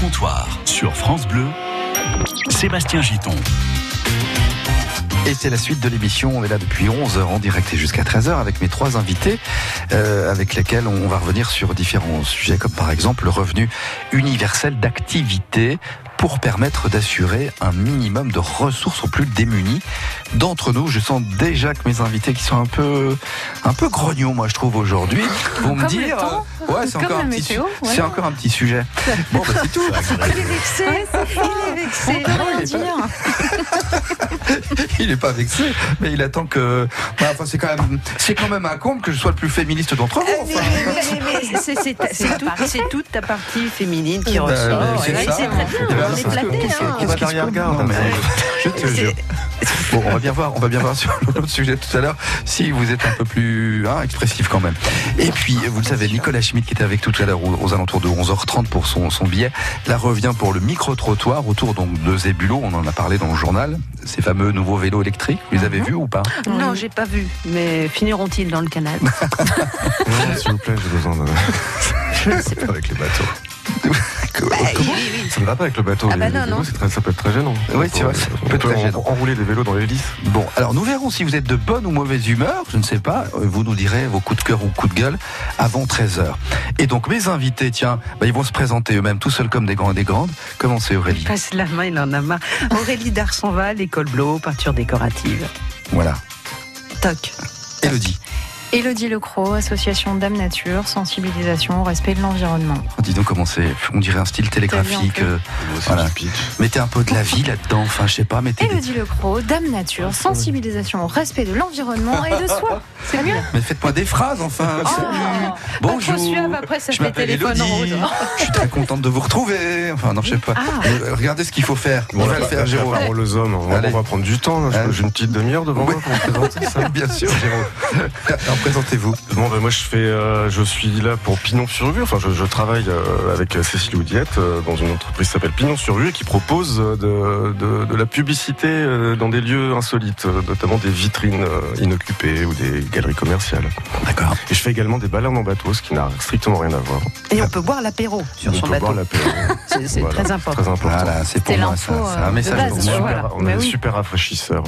comptoir sur France Bleu, Sébastien Giton. Et c'est la suite de l'émission. On est là depuis 11h en direct et jusqu'à 13h avec mes trois invités, euh, avec lesquels on va revenir sur différents sujets, comme par exemple le revenu universel d'activité pour permettre d'assurer un minimum de ressources aux plus démunis d'entre nous. Je sens déjà que mes invités qui sont un peu, un peu grognons, moi je trouve aujourd'hui, vont me dire, le temps, euh, ouais, c'est encore un petit, météo, su- ouais. c'est encore un petit sujet. Bon, bah, c'est tout. Il est vexé, il est vexé. On peut rien dire. il est pas vexé, mais il attend que. Bah, enfin, c'est quand même, c'est quand même un comble que je sois le plus féministe d'entre vous. Mais, enfin. mais- mais- mais c'est- toute, ta partie féminine qui Bah, ressort. c'est ça. c'est très bien, Eh ben, on est qu'est-ce hein. qu'est-ce qui se mais Je te jure. Bon, on va bien voir, on va bien voir sur l'autre sujet tout à l'heure si vous êtes un peu plus hein, expressif quand même. Et puis, vous le savez, Nicolas Schmitt qui était avec tout à l'heure aux, aux alentours de 11h30 pour son, son billet, là revient pour le micro-trottoir autour donc de Zébulo, on en a parlé dans le journal, ces fameux nouveaux vélos électriques, vous les avez vus ou pas? Non, j'ai pas vu, mais finiront-ils dans le canal? Non, s'il vous plaît, j'ai besoin de. Je sais pas avec les bateaux. Comment Ça ne va pas avec le bateau. Ah bah les, les non, vélos, non. c'est très- ça peut être très gênant. Oui, c'est vrai, ça On peut être très en- gênant. enrouler des vélos dans l'hélice. Bon, alors nous verrons si vous êtes de bonne ou mauvaise humeur, je ne sais pas, euh, vous nous direz vos coups de cœur ou coups de gueule avant 13h. Et donc mes invités, tiens, bah, ils vont se présenter eux-mêmes tout seuls comme des grands et des grandes. Comment c'est Aurélie Passe la main, il en a marre. Aurélie Darsonval, école Blo, peinture décorative. Voilà. Toc. Élodie. Élodie Lecros, association Dame Nature, sensibilisation au respect de l'environnement. Oh, dis donc comment c'est, on dirait un style télégraphique. Euh, Voilà. mettez un peu de la vie là-dedans, enfin je sais pas, mettez des... Élodie Lecros, Dame Nature, sensibilisation au respect de l'environnement et de soi. C'est bien. Mais faites-moi des phrases enfin. Salut. Bonjour. suave, après, ça je fait m'appelle téléphone Élodie. rose. Je suis très contente de vous retrouver. Enfin non, je sais pas. Ah. Regardez ce qu'il faut faire. On va le faire, Jérôme. Les hommes, on va, prendre du temps. Allez. J'ai une petite demi-heure devant moi pour me présenter ça. Bien sûr, Jérôme. Présentez-vous. Bon, ben, moi, je fais, euh, je suis là pour Pignon sur rue. Enfin, je, je travaille euh, avec Cécile Oudiette euh, dans une entreprise qui s'appelle Pignon sur rue et qui propose euh, de, de, de la publicité euh, dans des lieux insolites, euh, notamment des vitrines euh, inoccupées ou des galeries commerciales. D'accord. Et je fais également des balades en bateau, ce qui n'a strictement rien à voir. Et on peut boire l'apéro sur On son peut bateau. boire l'apéro. C'est c'est Voilà, très important. Très important. Voilà, c'est pour moi ça. C'est un euh, message base. Voilà. On Mais est oui. super rafraîchisseurs.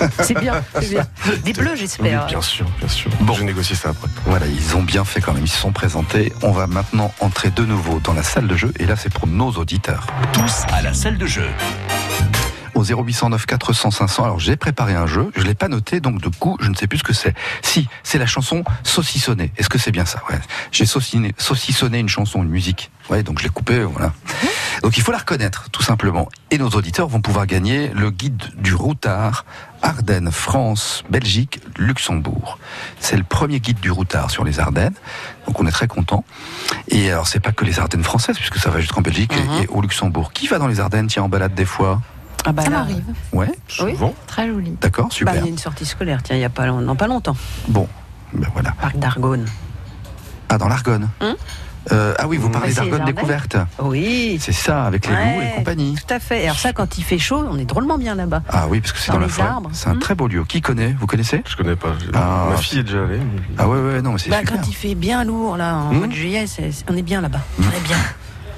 euh. C'est bien, c'est bien. Des bleus, Oui, j'espère. bien sûr, bien sûr. Bon. Je négocie ça après. Voilà, ils ont bien fait quand même, ils se sont présentés. On va maintenant entrer de nouveau dans la salle de jeu, et là c'est pour nos auditeurs. Tous à la salle de jeu. Au 0809 400 500, alors j'ai préparé un jeu, je l'ai pas noté, donc de coup je ne sais plus ce que c'est. Si, c'est la chanson Saucissonner. Est-ce que c'est bien ça? Ouais. J'ai saucissonné, saucissonné une chanson, une musique. Ouais, donc je l'ai coupée, voilà. Donc il faut la reconnaître, tout simplement. Et nos auditeurs vont pouvoir gagner le guide du routard Ardennes, France, Belgique, Luxembourg. C'est le premier guide du routard sur les Ardennes. Donc on est très content. Et alors c'est pas que les Ardennes françaises, puisque ça va jusqu'en Belgique et- Mhm. et, au Luxembourg. Qui va dans les Ardennes, tiens, en balade des fois? Ah bah Ça m'arrive. Ouais, Oui. Souvent. Très joli. d'accord, bah, super. il y a une sortie scolaire, tiens, il n'y a pas, long- non, pas longtemps. Bon, ben voilà. Parc d'Argonne. Ah, dans l'Argonne. Hum Euh, ah oui, vous parlez Ardennes. découverte. Oui. C'est ça, avec les loups et compagnie. Tout à fait. Alors ça, quand il fait chaud, on est drôlement bien là-bas. Ah oui, parce que c'est dans, Dans la forêt. C'est un Hum. très beau lieu. Qui connaît Vous connaissez Je connais pas. Ah, Ma fille est déjà allée. Ah ouais, ouais, non, mais c'est Bah, super. quand il fait bien lourd là, en Hum. mois de juillet, on est bien là-bas. Hum. On est bien.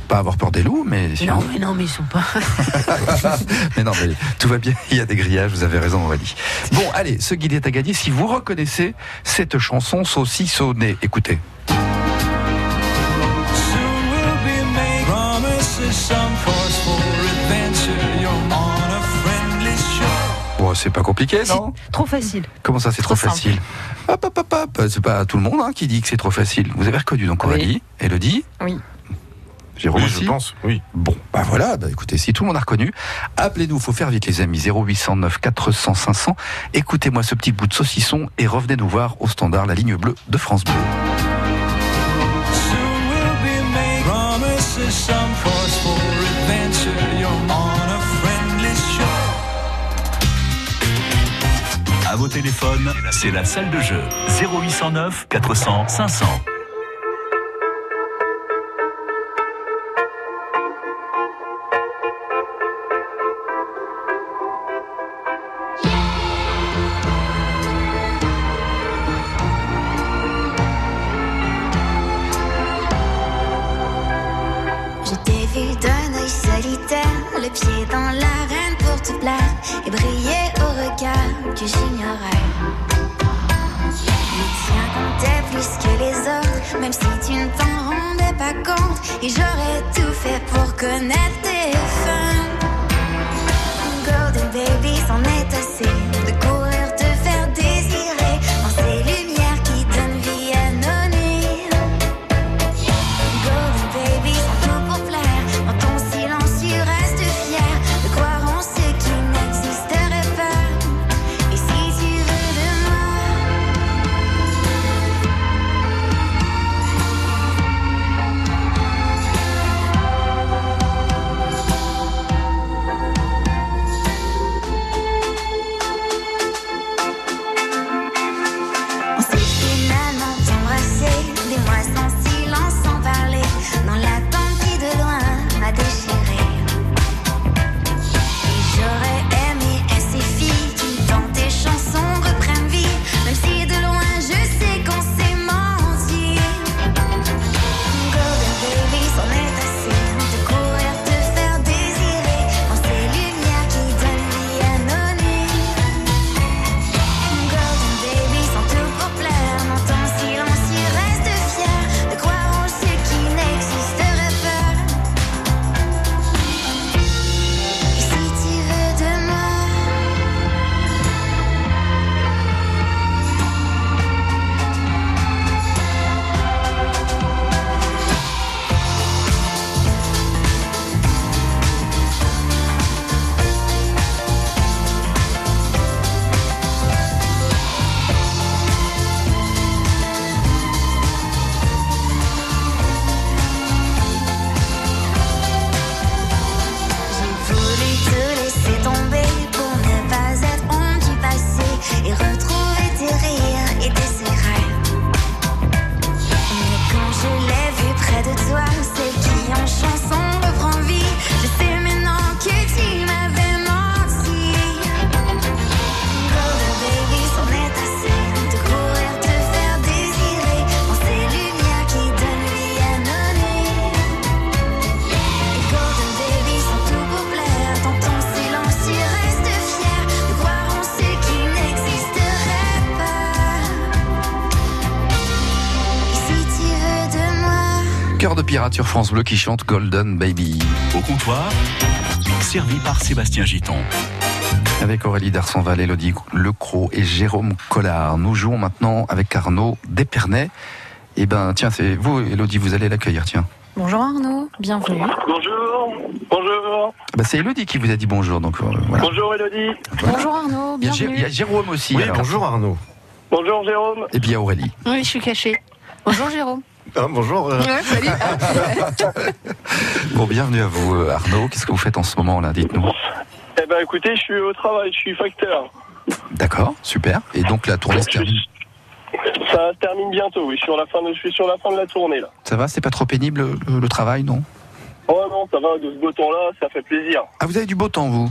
Pas avoir peur des loups, mais sinon. Non, mais non, mais ils sont pas. mais non, mais tout va bien. Il y a des grillages. Vous avez raison, Aurélie. Bon, allez, ce guide est à gagner. Si vous reconnaissez cette chanson saucissonnée, écoutez. C'est pas compliqué, non Trop facile. Comment ça, c'est trop, facile Hop, hop, hop, hop. C'est pas tout le monde hein, qui dit que c'est trop facile. Vous avez reconnu donc Oui. Aurélie, Elodie Oui. Jérôme Oui, je pense. Oui. Bon, bah voilà, bah écoutez, si tout le monde a reconnu, appelez-nous, faut faire vite les amis, 0809 400 500. Écoutez-moi ce petit bout de saucisson et revenez nous voir au standard, la ligne bleue de France Bleu. Soon we'll be made vos téléphones, c'est la salle de jeu. 0809 400 500. Je t'ai vu d'un œil pieds dans l'arène que j'ignorais. Les tiens comptaient plus que les autres, même si tu ne t'en rendais pas compte. Et j'aurais tout fait pour connaître tes fins. Sur France Bleu qui chante Golden Baby. Au comptoir, servi par Sébastien Giton. Avec Aurélie Darsonval, Elodie Lecroc et Jérôme Collard. Nous jouons maintenant avec Arnaud Despernay. Et ben, tiens, c'est vous, Elodie, vous allez l'accueillir, tiens. Bonjour Arnaud, bienvenue. Bonjour, bonjour, Ah bah, c'est Elodie qui vous a dit bonjour, donc euh, voilà. bonjour Elodie, Bonjour Arnaud, Jé- il y bienvenue. a Jérôme aussi. Oui, alors. bonjour Arnaud. bonjour Jérôme. Et puis il y a Aurélie. Oui, je suis cachée. Bonjour Jérôme. Ah, bonjour. euh, salut. Bon, bienvenue à vous, euh, Arnaud. Qu'est-ce que vous faites en ce moment là Dites-nous? Eh ben écoutez, je suis au travail, je suis facteur. D'accord, super. Et donc la tournée se termine. Ça se termine bientôt, oui, je suis sur la fin de, je suis sur la fin de la tournée là. Ça va C'est pas trop pénible le, le travail, non? Oh non, ça va, de ce beau temps-là, ça fait plaisir. Ah, vous avez du beau temps, vous?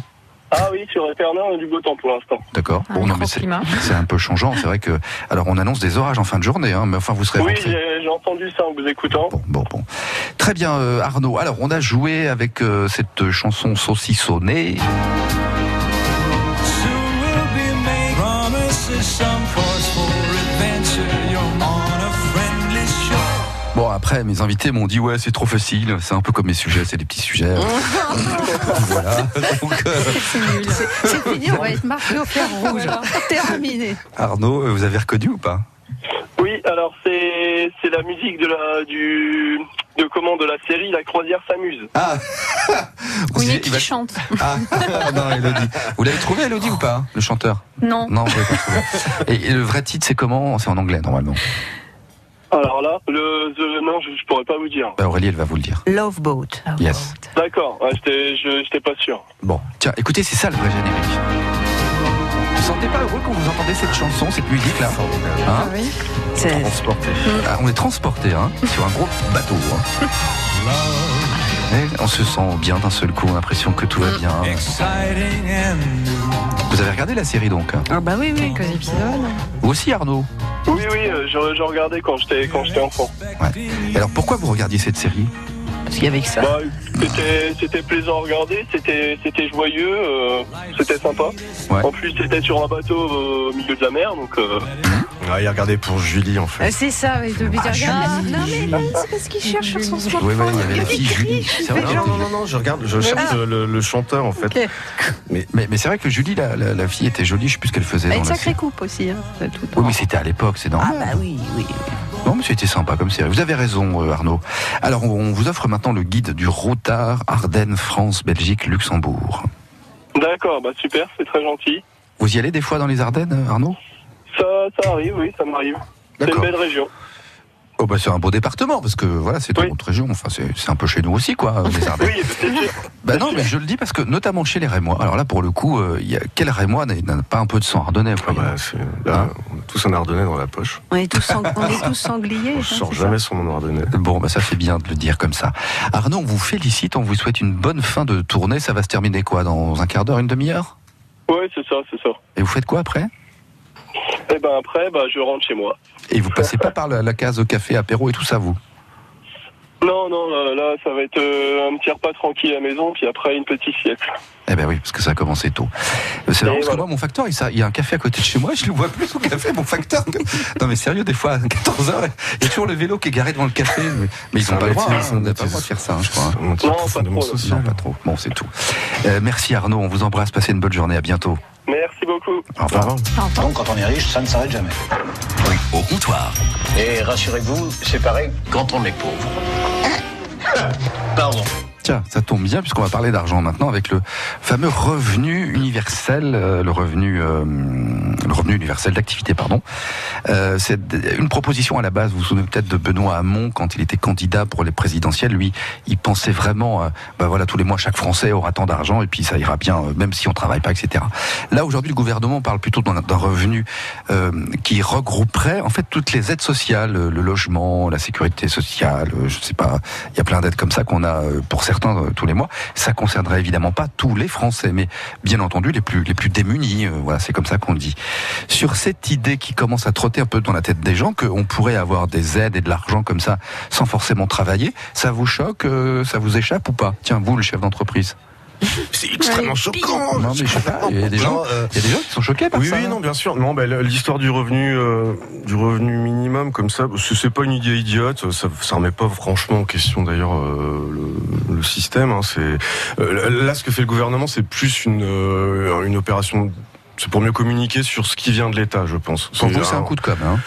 Ah oui, sur Épernay, on a du beau temps pour l'instant. D'accord. Un Bon, non, mais c'est un peu changeant. C'est vrai que. Alors, on annonce des orages en fin de journée, hein, mais enfin, vous serez Oui, rentré. j'ai j'ai entendu ça en vous écoutant. Bon, bon, bon. Très bien, euh, Arnaud. Alors, on a joué avec euh, cette chanson saucissonnée. Soon we'll be made promises, après, mes invités m'ont dit, ouais, c'est trop facile. C'est un peu comme mes sujets, c'est des petits sujets. voilà. Euh, C'est fini, on va être marqué au fer rouge. Terminé. Arnaud, euh, vous avez reconnu ou pas? Oui, alors c'est c'est la musique de la du de comment de la série La croisière s'amuse. Ah Vous Oui, qui va- chante Ah, non, Elodie. Vous l'avez trouvé, Elodie, ou pas Le chanteur? Non. Non, vous l'avez pas trouvé. Et, et le vrai titre, c'est comment? C'est en anglais, normalement. Alors là, le the- non, je, je pourrais pas vous dire. Bah, Aurélie, elle va vous le dire. Love Boat. Yes. D'accord, ouais, je- j'étais pas sûr. Bon, tiens, écoutez, c'est ça le vrai générique. Vous sentez pas heureux quand vous entendez cette chanson, cette musique là Hein Ah oui. C'est Transporté. Ah, On est transporté hein, sur un gros bateau. hein. Et on se sent bien d'un seul coup, on a l'impression que tout va bien. Exciting and new. Vous avez regardé la série donc hein Ah bah oui, oui. Quelques épisodes. Vous aussi Arnaud Oui, oui, euh, je, je regardais quand j'étais quand j'étais enfant. Ouais. Alors pourquoi vous regardiez cette série Parce qu'il y avait que ça. Bah, c'était, plaisant à regarder, c'était, c'était joyeux, euh, c'était sympa. Ouais. En plus, c'était sur un bateau euh, au milieu de la mer, donc euh, Ah, il regardait pour Julie en Euh, fait. C'est ça, mais depuis Ah, regarde. Julie. Non mais c'est parce qu'il cherche sur son Oui, smartphone. oui, il y avait la fille Julie. Vrai, Non, non, non, non, je regarde, je cherche euh, le, le chanteur en fait. Mais, mais c'est vrai que Julie, la, la- la fille, était jolie. Je sais plus ce qu'elle faisait Ah, dans une sacrée coupe aussi. Hein, tout Oui, mais c'était à l'époque, c'est Ah normal. bah oui, oui. Non, mais c'était sympa comme série. Vous avez raison, euh, Arnaud. Alors, on, on vous offre maintenant le guide du Routard, Ardennes, France, Belgique, Luxembourg. d'accord, bah super, c'est très gentil. Vous y allez des fois dans les Ardennes, Arnaud? Ça, arrive, oui, ça m'arrive. C'est une belle région. Oh, bah, c'est un beau département, parce que voilà, c'est Oui. une autre région. Enfin, c'est c'est un peu chez nous aussi, quoi, les Ardennes. Oui. Bah non, mais je le dis parce que, notamment chez les Rémois, alors là, pour le coup, euh, il y a, quel Rémois n'a pas un peu de sang ardennais Ah quoi, bah, c'est- là, on a tous un ardennais dans la poche. On est tous, sang- on est tous sangliers. Je hein, sors c'est jamais sur mon ardennais. Bon, bah ça fait bien de le dire comme ça. Arnaud, on vous félicite, on vous souhaite une bonne fin de tournée. Ça va se terminer quoi Dans un quart d'heure, une demi-heure? Ouais, c'est ça, c'est ça. Et vous faites quoi après? Et ben après, bah je rentre chez moi. Et vous passez pas par la, la case café, apéro et tout ça, vous Non, non, là, là, ça va être euh, un petit repas tranquille à la maison, puis après une petite sieste. Eh ben oui, parce que ça a commencé tôt. Euh, C'est marrant parce que moi, mon facteur, il, ça- il y a un café à côté de chez moi, je le vois plus au café, mon facteur. que- Non mais sérieux, des fois, à 14h, il y a toujours le vélo qui est garé devant le café. Mais, mais ils C'est ont un pas le droit, hein, on n'a pas le droit de faire ça, hein, je crois. hein. Non, pas trop. Non, pas trop. Bon, c'est tout. Euh, merci Arnaud, on vous embrasse, passez une bonne journée, à bientôt. Merci beaucoup. Au revoir. Donc, quand on est riche, ça ne s'arrête jamais. Au comptoir. Et rassurez-vous, c'est pareil quand on est pauvre. Pardon. Ça tombe bien puisqu'on va parler d'argent maintenant avec le fameux revenu universel, euh, le revenu, euh, le revenu universel d'activité, pardon. Euh, c'est une proposition à la base. Vous vous souvenez peut-être de Benoît Hamon quand il était candidat pour les présidentielles. Lui, il pensait vraiment, bah voilà, tous les mois chaque Français aura tant d'argent et puis ça ira bien, même si on travaille pas, etc. Là aujourd'hui, le gouvernement parle plutôt d'un revenu qui regrouperait en fait toutes les aides sociales, le logement, la sécurité sociale, je sais pas, il y a plein d'aides comme ça qu'on a pour certains euh, tous les mois. Ça concernerait évidemment pas tous les Français, mais bien entendu les plus les plus démunis. euh, voilà, c'est comme ça qu'on dit. Sur cette idée qui commence à trotter un peu dans la tête des gens, qu'on pourrait avoir des aides et de l'argent comme ça sans forcément travailler, ça vous choque, euh, ça vous échappe ou pas? Tiens, vous, le chef d'entreprise. C'est extrêmement choquant. Non, mais je sais pas. Il y a des gens, euh, il y a des gens qui sont choqués par Oui, ça. oui, non, bien sûr. Non, ben, l'histoire du revenu, euh, du revenu minimum comme ça, c'est pas une idée idiote. Ça, ça remet pas franchement en question d'ailleurs euh, le, le système. Hein, c'est euh, là ce que fait le gouvernement, c'est plus une une opération. C'est pour mieux communiquer sur ce qui vient de l'État, je pense. Pour vous, c'est un coup de com'. Hein.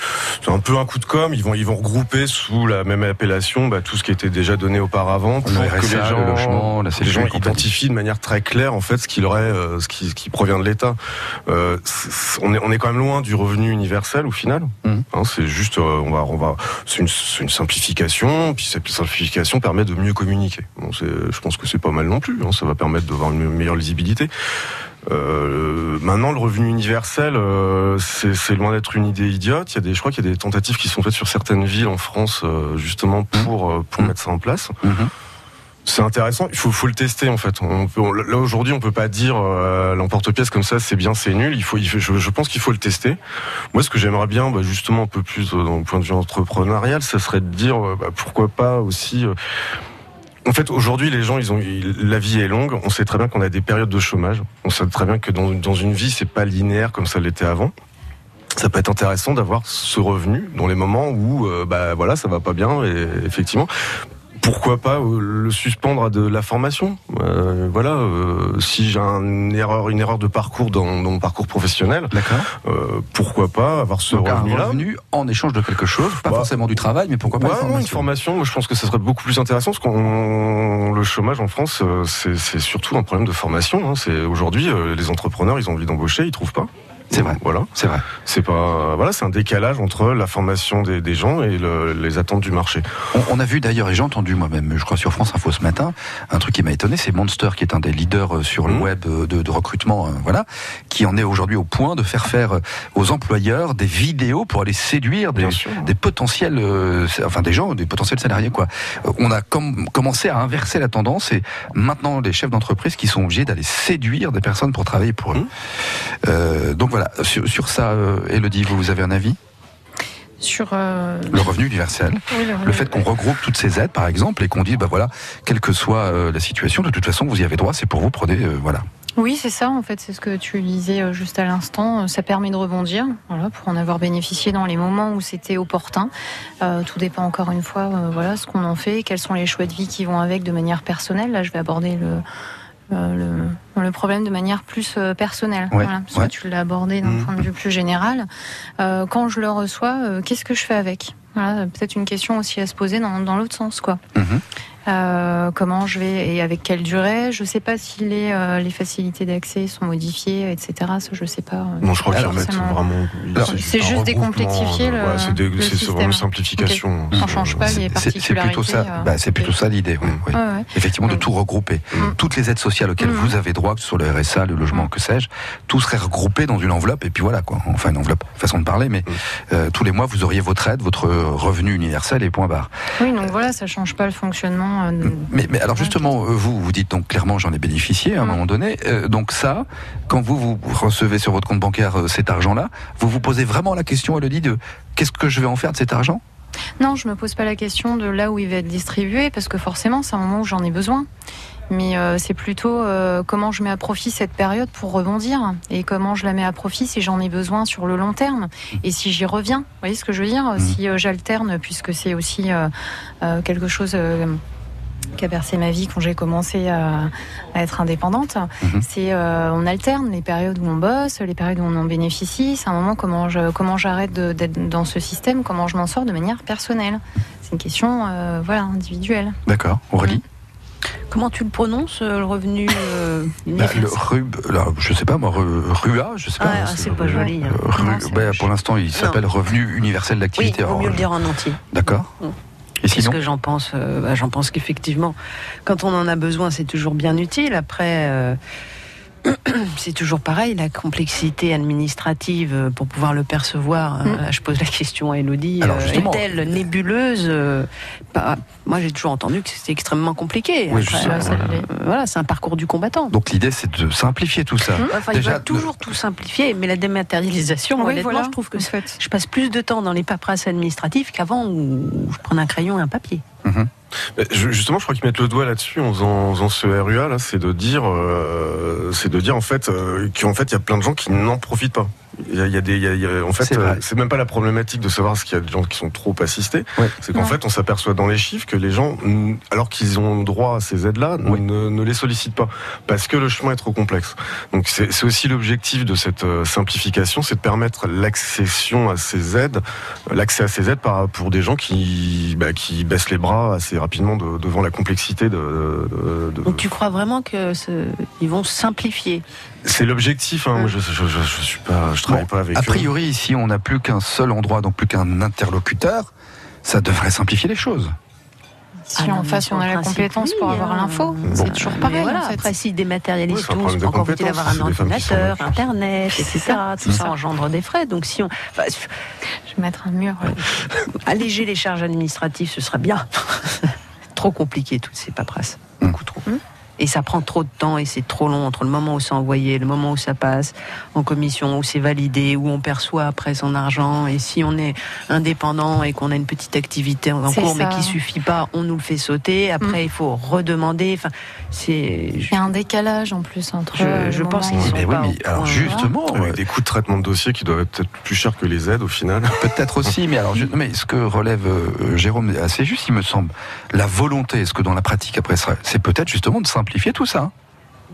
C'est un peu un coup de com. Ils vont, ils vont regrouper sous la même appellation bah, tout ce qui était déjà donné auparavant pour Le que RSA, les gens, le logement, la les gens identifient de manière très claire en fait ce qu'il aurait, euh, ce qui, ce qui provient de l'État. Euh, on est, on est quand même loin du revenu universel au final. Mhm. Hein, c'est juste, euh, on va, on va, c'est une, simplification. Puis cette simplification permet de mieux communiquer. Bon, je pense que c'est pas mal non plus. Hein, ça va permettre d'avoir une meilleure lisibilité. Euh, maintenant, le revenu universel, euh, c'est loin d'être une idée idiote. Il y a des, je crois qu'il y a des tentatives qui sont faites sur certaines villes en France, euh, justement pour euh, pour Mhm. mettre ça en place. Mhm. C'est intéressant. Il faut, faut le tester en fait. On peut, on- là aujourd'hui, on peut pas dire l'emporte-pièce comme ça, c'est bien, c'est nul. Il faut, il faut- je, je pense qu'il faut le tester. Moi, ce que j'aimerais bien, bah, justement, un peu plus dans le point de vue entrepreneurial, ça serait de dire bah, pourquoi pas aussi. En fait, aujourd'hui, les gens, ils ont, la vie est longue. On sait très bien qu'on a des périodes de chômage. On sait très bien que dans, dans une vie, c'est pas linéaire comme ça l'était avant. Ça peut être intéressant d'avoir ce revenu dans les moments où, euh, bah voilà, ça va pas bien. Et effectivement, pourquoi pas euh, le suspendre à de la formation Euh, Voilà, euh, si j'ai une erreur, une erreur de parcours dans, dans mon parcours professionnel, euh, pourquoi pas avoir ce revenu-là revenu en échange de quelque chose, pas Bah, forcément du travail, mais pourquoi pas Ouais, une non, formation. une formation, moi je pense que ça serait beaucoup plus intéressant parce qu'on le chômage en France, euh, c'est c'est surtout un problème de formation. hein. C'est aujourd'hui euh, les entrepreneurs, ils ont envie d'embaucher, ils trouvent pas. C'est vrai. Voilà, C'est vrai. c'est pas voilà, c'est un décalage entre la formation des, des gens et le- les attentes du marché. On, on a vu d'ailleurs, et j'ai entendu moi-même, je crois sur France Info ce matin, un truc qui m'a étonné, c'est Monster, qui est un des leaders euh, sur le Mhm. web euh, de, de recrutement, euh, voilà, qui en est aujourd'hui au point de faire faire aux employeurs des vidéos pour aller séduire des, des potentiels, euh, enfin des gens, des potentiels salariés quoi. On a com- commencé à inverser la tendance et maintenant les chefs d'entreprise qui sont obligés d'aller séduire des personnes pour travailler pour eux. Euh, donc voilà, sur, sur ça, euh, Elodie, vous, vous avez un avis? Sur euh, Le revenu universel. oui, Le fait qu'on regroupe toutes ces aides, par exemple, et qu'on dise, bah voilà, quelle que soit euh, la situation, de toute façon, vous y avez droit, c'est pour vous, prenez, euh, voilà. Oui, c'est ça, en fait, c'est ce que tu disais euh, juste à l'instant. Euh, Ça permet de rebondir, voilà, pour en avoir bénéficié dans les moments où c'était opportun. Euh, tout dépend encore une fois, euh, voilà, ce qu'on en fait, quels sont les choix de vie qui vont avec de manière personnelle. Là, je vais aborder le, euh, le, le problème de manière plus euh, personnelle. Ouais, Voilà, parce ouais. que tu l'as abordé d'un Mhm. point de vue plus général. Euh, quand je le reçois, euh, qu'est-ce que je fais avec? Voilà, Peut-être une question aussi à se poser dans, dans l'autre sens, quoi. Mhm. Euh, comment je vais et avec quelle durée Je sais pas si les, euh, les facilités d'accès sont modifiées, etc. Ça, je sais pas. euh, Non, je crois qu'ils remettent vraiment. C'est juste décomplexifier le- c'est vraiment une simplification. On change pas les C'est- plutôt ça, bah, c'est plutôt ça l'idée, oui, oui. Ouais, ouais. Effectivement, de Mm. tout regrouper. Mm. Toutes les aides sociales auxquelles Mm. vous avez droit, que ce soit le RSA, le logement, que sais-je, tout serait regroupé dans une enveloppe, et puis voilà, quoi. Enfin, une enveloppe, façon de parler, mais euh, tous les mois, vous auriez votre aide, votre revenu universel et point barre. Oui, donc voilà, ça change pas le fonctionnement. Euh, Mais, mais alors justement, euh, vous, vous dites donc clairement j'en ai bénéficié à un Mm. moment donné. Euh, donc ça, quand vous, vous recevez sur votre compte bancaire euh, cet argent-là, vous vous posez vraiment la question, Elodie, de qu'est-ce que je vais en faire de cet argent? Non, je me pose pas la question de là où il va être distribué, parce que forcément, c'est un moment où j'en ai besoin. Mais euh, c'est plutôt euh, comment je mets à profit cette période pour rebondir et comment je la mets à profit si j'en ai besoin sur le long terme et si j'y reviens. Vous voyez ce que je veux dire? Si euh, j'alterne, puisque c'est aussi quelque chose qui a bercé ma vie quand j'ai commencé à, à être indépendante. Mhm. C'est euh, on alterne les périodes où on bosse, les périodes où on en bénéficie. C'est un moment comment je comment j'arrête d'être dans ce système, comment je m'en sors de manière personnelle. C'est une question euh, voilà individuelle. D'accord, Aurélie Comment tu le prononces, euh, le revenu euh, Bah, universel le RUB, je sais pas moi, Ru- RUA, je sais pas. Ah, c'est pas joli. hein. Euh, Ru- Non, c'est bah, pour l'instant, il s'appelle Revenu universel Oui, d'activité. il vaut mieux le dire en entier. D'accord. Mm. Qu'est-ce que j'en pense Euh, bah, J'en pense qu'effectivement, quand on en a besoin, c'est toujours bien utile. Après, euh, c'est toujours pareil, la complexité administrative euh, pour pouvoir le percevoir. euh, Mm. là, je pose la question à Elodie. Euh, Est-elle nébuleuse bah, Moi, j'ai toujours entendu que c'était extrêmement compliqué. Oui, Après, ça euh, voilà, c'est un parcours du combattant. Donc l'idée, c'est de simplifier tout ça. Enfin, il Déjà, va toujours tout simplifier, mais la dématérialisation, Oui, honnêtement, voilà, je trouve que en fait. je passe plus de temps dans les paperasses administratives qu'avant où je prenais un crayon et un papier. Je- Justement, je crois qu'ils mettent le doigt là-dessus en faisant, en faisant ce RUA là, c'est de dire, euh, c'est de dire en fait euh, qu'en fait il y a plein de gens qui n'en profitent pas. Il y a, il y a des, il y a- il y a- en fait, C'est euh, c'est même pas la problématique de savoir ce qu'il y a des gens qui sont trop assistés. Ouais. C'est qu'en fait, on s'aperçoit dans les chiffres que les gens, alors qu'ils ont droit à ces aides-là, Oui. ne, ne les sollicitent pas parce que le chemin est trop complexe. Donc c'est aussi l'objectif de cette euh, simplification, c'est de permettre l'accession à ces aides, l'accès à ces aides par, pour des gens qui, bah, qui baissent les bras assez rapidement de- devant la complexité de. de- de- Donc tu crois vraiment que ce- ils vont simplifier C'est l'objectif. Hein. Moi, je, je, je, je suis pas, je travaille Bon, pas avec A eux. priori, ici, on n'a plus qu'un seul endroit, donc plus qu'un interlocuteur. Ça devrait simplifier les choses. Si Ah en mais face sur on a la compétence pour avoir hein. l'info, Bon. c'est toujours pareil. voilà, en fait. après s'ils dématérialisent Oui, tout, encore faut-il avoir un ordinateur, internet, etc. Tout ça engendre des frais. Donc si on enfin, Je vais mettre un mur. alléger les charges administratives, ce serait bien. trop compliqué toutes ces paperasses, beaucoup trop. Mm. Et ça prend trop de temps et c'est trop long entre le moment où c'est envoyé, le moment où ça passe en commission, où c'est validé, où on perçoit après son argent. Et si on est indépendant et qu'on a une petite activité en C'est cours mais qui suffit pas, on nous le fait sauter. Après, Mm. il faut redemander. Enfin, c'est. Il y a un décalage en plus entre. Je- je pense qu'ils sont Mais oui, pas mais au alors point, justement, Avec des coûts de traitement de dossier qui doivent être peut-être plus chers que les aides au final. peut-être aussi, mais alors, je- mais ce que relève euh, Jérôme est assez juste, il me semble. La volonté, est-ce que dans la pratique après, ça- c'est peut-être justement de simplifier tout ça. hein.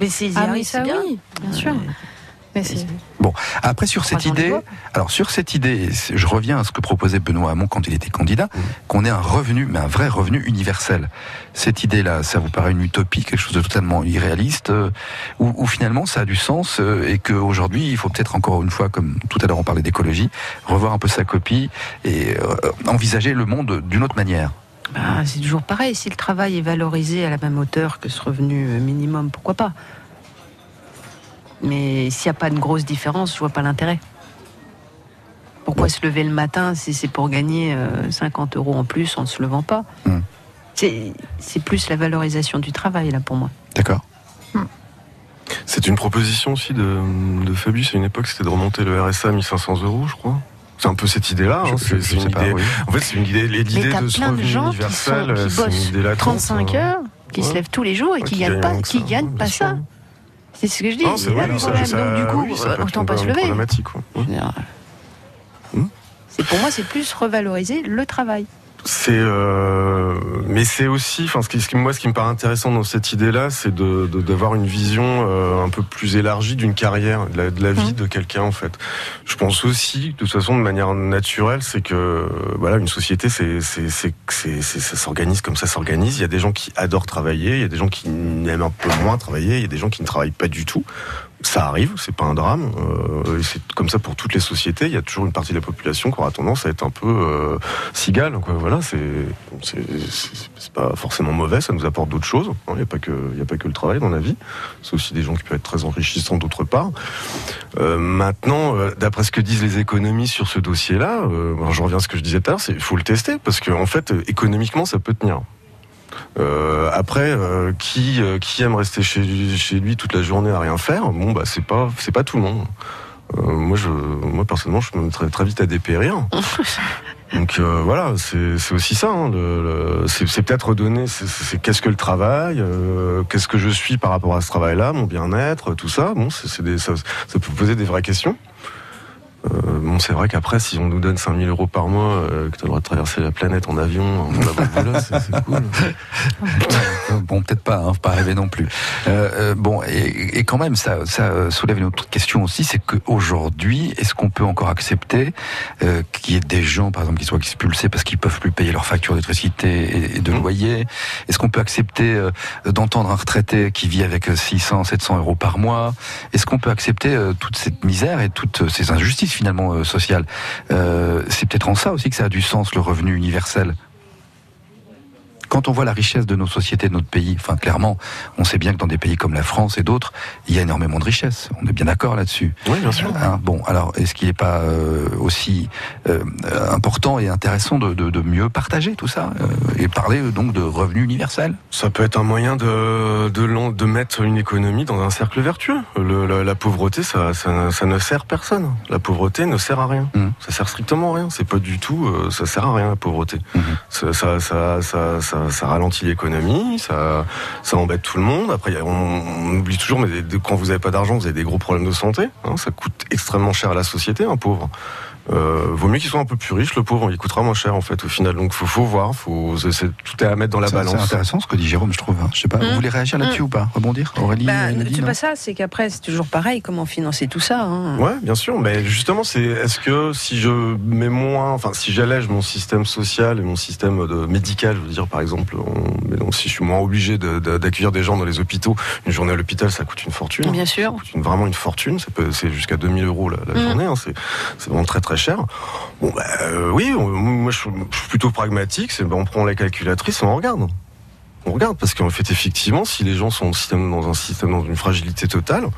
Mais c'est Ah oui, ça oui, bien sûr. Mais c'est- Après, sur cette idée, alors sur cette idée, je reviens à ce que proposait Benoît Hamon quand il était candidat, qu'on ait un revenu, mais un vrai revenu universel. Cette idée-là, ça vous paraît une utopie, quelque chose de totalement irréaliste, euh, ou, ou finalement ça a du sens euh, et qu'aujourd'hui, il faut peut-être encore une fois, comme tout à l'heure on parlait d'écologie, revoir un peu sa copie et euh, envisager le monde d'une autre manière. Bah, c'est toujours pareil. Si le travail est valorisé à la même hauteur que ce revenu euh, minimum, pourquoi pas? Mais s'il n'y a pas de grosse différence, je vois pas l'intérêt. Pourquoi se lever le matin si c'est pour gagner euh, 50 euros en plus en ne se levant pas? Hmm. C'est c'est plus la valorisation du travail, là, pour moi. D'accord C'est une proposition aussi de, de Fabius à une époque, c'était de remonter le RSA à 1500 euros, je crois. C'est un peu cette idée-là. hein. Je- C'est une sais pas, idée. oui. En fait, c'est une idée. L'idée Mais t'as de ce plein de gens qui, sont, universel, qui une bossent idée latente, 35 hein. heures, qui se lèvent tous les jours et Ouais, qui qui gagnent pas, qui ça, gagnent bien pas sûr. ça. C'est ce que je dis. C'est c'est là vrai, le ça- problème. ça- Donc du coup, oui, autant pas se lever. problématique, quoi. Hmm. C'est pour moi, c'est plus revaloriser le travail. C'est, euh, mais c'est aussi, enfin, ce qui, ce qui- moi, ce qui me paraît intéressant dans cette idée-là, c'est de, de- d'avoir une vision euh, un peu plus élargie d'une carrière, de la, de la vie de quelqu'un, en fait. Je pense aussi, de toute façon, de manière naturelle, c'est que, voilà, une société, c'est, c'est, c'est, c'est- c'est- ça s'organise comme ça s'organise. Il y a des gens qui adorent travailler, il y a des gens qui aiment un peu moins travailler, il y a des gens qui ne travaillent pas du tout. Ça arrive, c'est pas un drame. euh, c'est comme ça pour toutes les sociétés. Il y a toujours une partie de la population qui aura tendance à être un peu euh, cigale. Voilà, c'est pas forcément mauvais. Ça nous apporte d'autres choses. hein. Il n'y a pas que a pas que le travail dans la vie. C'est aussi des gens qui peuvent être très enrichissants d'autre part. Euh, maintenant, d'après ce que disent les économies sur ce dossier-là, ben, je reviens à ce que je disais tout à l'heure, c'est il faut le tester parce que en fait, économiquement, ça peut tenir. Euh, après, euh, qui euh, qui aime rester chez, chez lui toute la journée à rien faire? Bon, bah c'est pas c'est pas tout le monde. Euh, moi, je, moi personnellement, je me très, très vite à dépérir. Donc euh, voilà, c'est aussi ça. hein, le- le- c'est peut-être redonner. c'est- qu'est-ce que le travail euh, Qu'est-ce que je suis par rapport à ce travail-là Mon bien-être, tout ça. Bon, c'est ça, ça peut poser des vraies questions. Euh, bon, c'est vrai qu'après, si on nous donne 5000 euros par mois, euh, que tu as le droit de traverser la planète en avion, en c'est cool. Bon, peut-être pas, hein, pas rêver non plus. Euh, bon, et, et quand même, ça, ça soulève une autre question aussi, c'est qu'aujourd'hui, est-ce qu'on peut encore accepter qu'il y ait des gens, par exemple, qui soient expulsés parce qu'ils peuvent plus payer leurs factures d'électricité et, et de Mmh. loyer? Est-ce qu'on peut accepter d'entendre un retraité qui vit avec 600, 700 euros par mois? Est-ce qu'on peut accepter toute cette misère et toutes ces injustices finalement euh, sociales Euh, C'est peut-être en ça aussi que ça a du sens le revenu universel. Quand on voit la richesse de nos sociétés, de notre pays, enfin clairement, on sait bien que dans des pays comme la France et d'autres, il y a énormément de richesse. On est bien d'accord là-dessus. Oui, bien sûr. Hein, bon, alors est-ce qu'il n'est pas euh, aussi euh, important et intéressant de, de- de mieux partager tout ça euh, et parler donc de revenu universel Ça peut être un moyen de, mettre une économie dans un cercle vertueux. Le- la, la pauvreté, ça, ça, ça ne sert personne. La pauvreté ne sert à rien. Mhm. Ça sert strictement à rien. C'est pas du tout. ça sert à rien la pauvreté. Ça, ça, ça, ça, ça- ralentit l'économie. Ça, embête tout le monde. Après, on, oublie toujours, mais quand vous avez pas d'argent, vous avez des gros problèmes de santé. hein. ça coûte extrêmement cher à la société, un pauvre. Euh, vaut mieux qu'il soit un peu plus riche, le pauvre, il coûtera moins cher en fait au final. Donc faut, faut voir, faut, c'est- tout est à mettre dans la C'est- C'est balance. intéressant ce que dit Jérôme, je trouve. hein. Je sais pas, vous Mhm. voulez réagir là-dessus ou pas? Rebondir? Aurélie Bah, euh, Nadine c'est pas ça, c'est qu'après, c'est toujours pareil, comment financer tout ça. hein. Ouais, bien sûr. Mais justement, c'est est-ce que si je mets moins, enfin, si j'allège mon système social et mon système de médical, je veux dire, par exemple, on- mais donc, si je suis moins obligé de- de- d'accueillir des gens dans les hôpitaux, une journée à l'hôpital, ça coûte une fortune. Bien sûr. Ça coûte une- vraiment une fortune. C'est jusqu'à 2000 euros la, la Mhm. journée. hein. c'est, c'est vraiment très très cher. Bon, bah, euh, oui, moi je suis, plutôt pragmatique. C'est, ben, on prend la calculatrice on regarde. On regarde parce qu'en fait, effectivement, si les gens sont dans un système, dans une fragilité totale,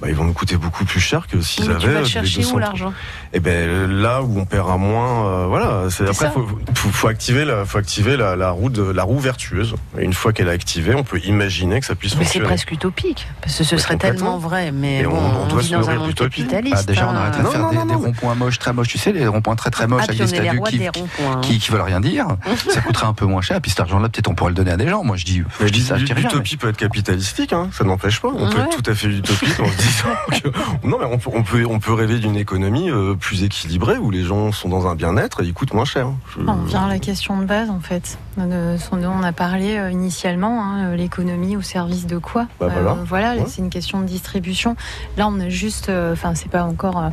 bah, ils vont nous coûter beaucoup plus cher que s'ils Mais avaient. tu vas le chercher 200. où l'argent Eh ben là où on paiera moins, euh, voilà. C'est, après, faut, faut, faut activer, la, faut activer la, la roue de, la roue vertueuse. Et une fois qu'elle est activée, on peut imaginer que ça puisse Mais c'est fonctionner. presque utopique, parce que ce Mais serait tellement vrai. Mais Et bon, on- on on, doit vit se dans un monde capitaliste. Ah, déjà, on hein. arrête de Non, faire non, des, non, des non. ronds-points moches, très moches. Tu sais, les ronds-points très très moches Ah, avec des statues qui, ronds-points. qui, qui veulent rien dire. ça coûterait un peu moins cher. Puis cet argent-là, peut-être on pourrait le donner à des gens. Moi, je dis, je dis ça. L'utopie peut être capitalistique, hein, ça n'empêche pas. On peut être tout à fait utopique que non, mais on peut, on peut, on peut rêver d'une économie euh, plus équilibrée où les gens sont dans un bien-être et ils coûtent moins cher. Je- On revient à la question de base en fait, de ce dont on a parlé euh, initialement, hein, l'économie au service de quoi? Bah, voilà. voilà, Ouais. c'est une question de distribution. Là, on a juste, euh, enfin, c'est pas encore euh,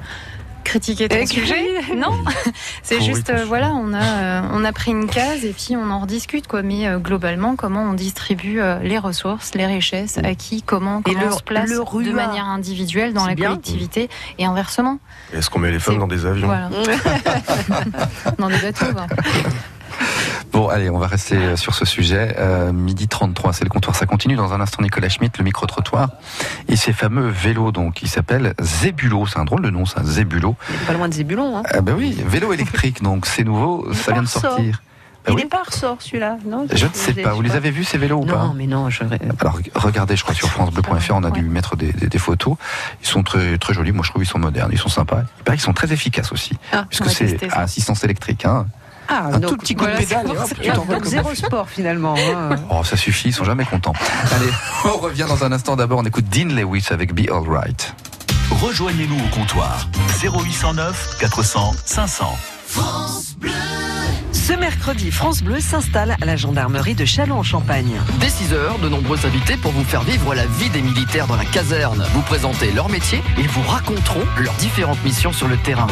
critiquer ton Eh, sujet, non C'est Pourri juste, euh, voilà, on a, euh, on a pris une case et puis on en rediscute quoi. Mais euh, globalement, comment on distribue euh, les ressources, les richesses, à qui, comment, Et comment le- on se place le de manière individuelle dans la bien. collectivité et inversement. Est-ce qu'on met les femmes dans des avions? Voilà, dans des bateaux. quoi. Bon, allez, on va rester euh, sur ce sujet. Euh, midi 33, c'est le comptoir. Ça continue dans un instant. Nicolas Schmitt, le micro-trottoir. Et ces fameux vélos, donc, qui s'appellent Zébulo. C'est un drôle de nom, ça, Zébulo. Il est pas loin de Zébulon. Hein. Ah ben oui, vélo électrique, donc c'est nouveau, ça vient de sortir. Bah Il oui. n'est pas ressort celui-là, non? Je ne sais pas. Vous les avez vus ces vélos ou pas? Non, mais non, je. Alors regardez, je crois sur francebleu.fr, on a dû mettre des, des- des photos. Ils sont très très jolis. Moi, je trouve qu'ils sont modernes, ils sont sympas. Il paraît qu'ils sont très efficaces aussi, Ah, puisque c'est à assistance électrique. Hein. Ah, Un donc, tout petit coup de pédale et hop, tu Donc zéro sport finalement. hein. Oh, ça suffit, ils sont jamais contents. Allez, on revient dans un instant. D'abord, on écoute Dean Lewis avec Be Alright. Rejoignez-nous au comptoir 0809 400 500. Ce mercredi, France Bleu s'installe à la gendarmerie de Châlons-en-Champagne. Dès 6h, de nombreux invités pour vous faire vivre la vie des militaires dans la caserne, vous présenter leur métier et vous raconteront leurs différentes missions sur le terrain.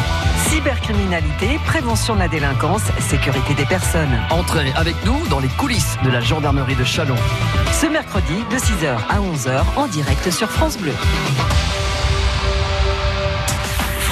Cybercriminalité, prévention de la délinquance, sécurité des personnes. Entrez avec nous dans les coulisses de la gendarmerie de Chalon. Ce mercredi, de 6h à 11h, en direct sur France Bleu.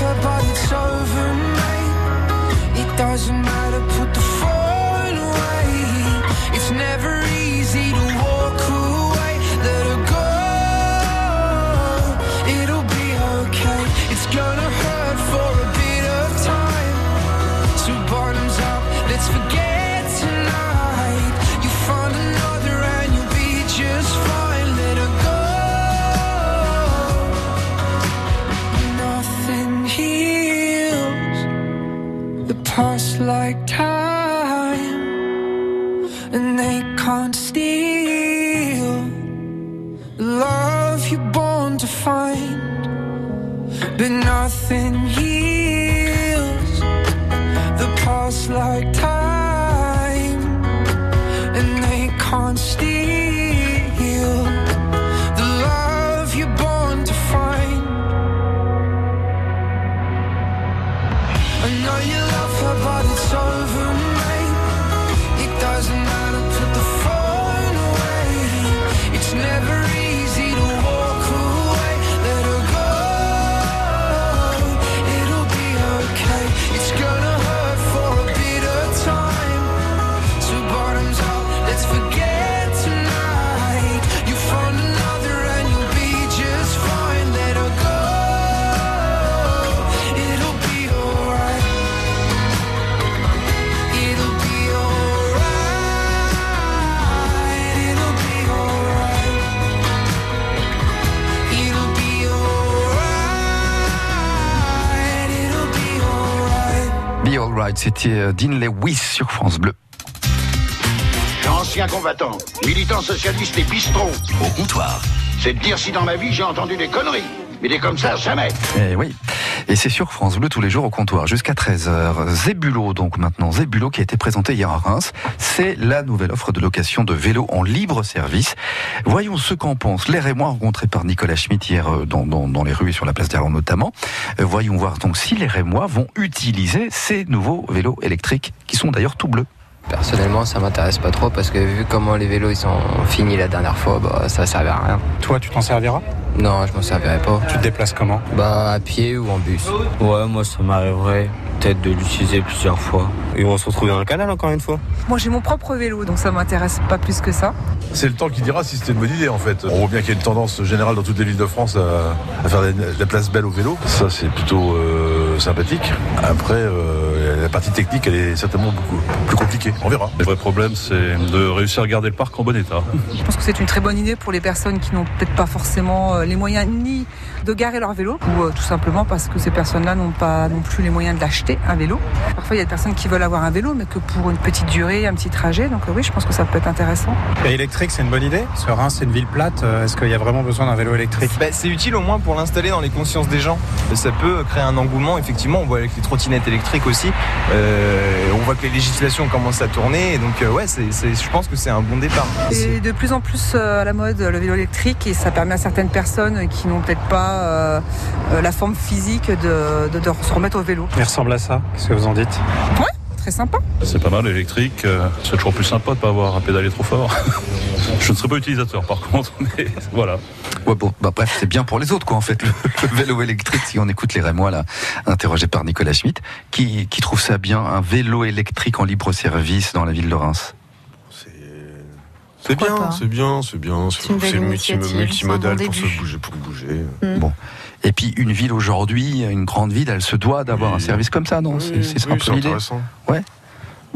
her, but it's over, mate. It doesn't matter, put the phone away. It's never easy to C'était euh, Dean Lewis sur France Bleu. Ancien combattant, militant socialiste et bistrot. Au comptoir. C'est de dire si dans ma vie j'ai entendu des conneries. Il est comme ça, jamais. Eh oui. Et c'est sur France Bleu tous les jours au comptoir jusqu'à 13h. Zébulo, donc maintenant Zébulo qui a été présenté hier à Reims. C'est la nouvelle offre de location de vélos en libre service. Voyons ce qu'en pensent les Rémois rencontrés par Nicolas Schmitt hier euh, dans, les rues et sur la place d'Arlon notamment. Euh, voyons voir donc si les Rémois vont utiliser ces nouveaux vélos électriques qui sont d'ailleurs tout bleus. Personnellement, ça m'intéresse pas trop parce que vu comment les vélos ils sont finis la dernière fois, bah, ça servait à rien. Toi, tu t'en serviras? Non, je m'en servirai pas. Tu te déplaces comment? Bah, à pied ou en bus. Ouais, moi ça m'arriverait peut-être de l'utiliser plusieurs fois. Et on va se retrouver dans le canal encore une fois. Moi j'ai mon propre vélo, donc ça m'intéresse pas plus que ça. C'est le temps qui dira si c'était une bonne idée en fait. On voit bien qu'il y a une tendance générale dans toutes les villes de France à, à faire de la place belle au vélo. Ça c'est plutôt euh, sympathique. Après, euh, la partie technique elle est certainement beaucoup plus compliquée. On verra. Le vrai problème c'est de réussir à garder le parc en bon état. Je pense que c'est une très bonne idée pour les personnes qui n'ont peut-être pas forcément euh, les moyens ni de garer leur vélo ou euh, tout simplement parce que ces personnes-là n'ont pas non plus les moyens de l'acheter un vélo. Parfois il y a des personnes qui veulent avoir un vélo mais que pour une petite durée, un petit trajet. Donc euh, oui, je pense que ça peut être intéressant. Et électrique, c'est une bonne idée? Parce que Reims, c'est une ville plate. euh, Est-ce qu'il y a vraiment besoin d'un vélo électrique? Bah, c'est utile au moins pour l'installer dans les consciences des gens. Ça peut créer un engouement, effectivement. On voit avec les trottinettes électriques aussi. Euh, on voit que les législations commencent à tourner. Et donc, euh, ouais, c'est, c'est- je pense que c'est un bon départ. C'est de plus en plus à la mode le vélo électrique et ça permet à certaines personnes qui n'ont peut-être pas euh, euh, la forme physique de, de- de se remettre au vélo. Il ressemble à ça. Qu'est-ce que vous en dites Ouais, très sympa. C'est pas mal l'électrique, euh, c'est toujours plus sympa de pas avoir à pédaler trop fort. Je ne serai pas utilisateur par contre, mais voilà. Ouais, bon, bah, bref, c'est bien pour les autres, quoi, en fait, le, le vélo électrique, si on écoute les Rémois, là, interrogés par Nicolas Schmitt, qui, qui trouve ça bien, un vélo électrique en libre service dans la ville de Reims? C'est bien, c'est bien, c'est bien. C'est multi- multimodal pour se bouger, pour bouger. Mm. Bon. Et puis, une ville aujourd'hui, une grande ville, elle se doit d'avoir un service comme ça, non? C'est ça un peu l'idée intéressant. Ouais.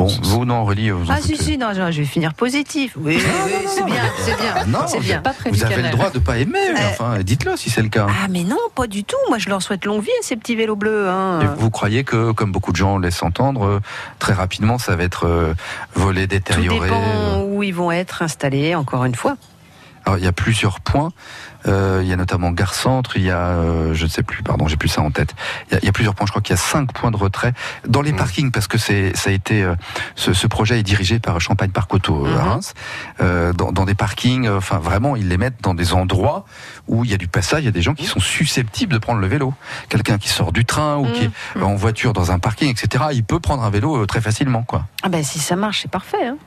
Bon, vous, non, Aurélie, vous en Ah si si non, je vais finir positif. Oui, oui, oui, c'est bien, c'est bien, non, c'est bien. Vous avez le droit de pas aimer, mais Euh, enfin, dites-le si c'est le cas. Ah mais non, pas du tout. Moi, je leur souhaite longue vie à ces petits vélos bleus. Hein. Et vous croyez que, comme beaucoup de gens laissent entendre, euh, très rapidement, ça va être euh, volé, Tout détérioré dépend euh, où ils vont être installés. Encore une fois. Alors, il y a plusieurs points. Euh, il y a notamment Gare Centre, il y a, euh, je ne sais plus, pardon, j'ai plus ça en tête. Il y, a, il y a plusieurs points, je crois qu'il y a cinq points de retrait dans les parkings, parce que c'est, ça a été, euh, ce, ce projet est dirigé par Champagne Parc Auto euh, à Reims, euh, dans, dans des parkings, euh, enfin vraiment, ils les mettent dans des endroits où il y a du passage, il y a des gens qui sont susceptibles de prendre le vélo. Quelqu'un qui sort du train ou qui est en voiture dans un parking, etc., il peut prendre un vélo euh, très facilement, quoi. Ah ben si ça marche, c'est parfait. Hein.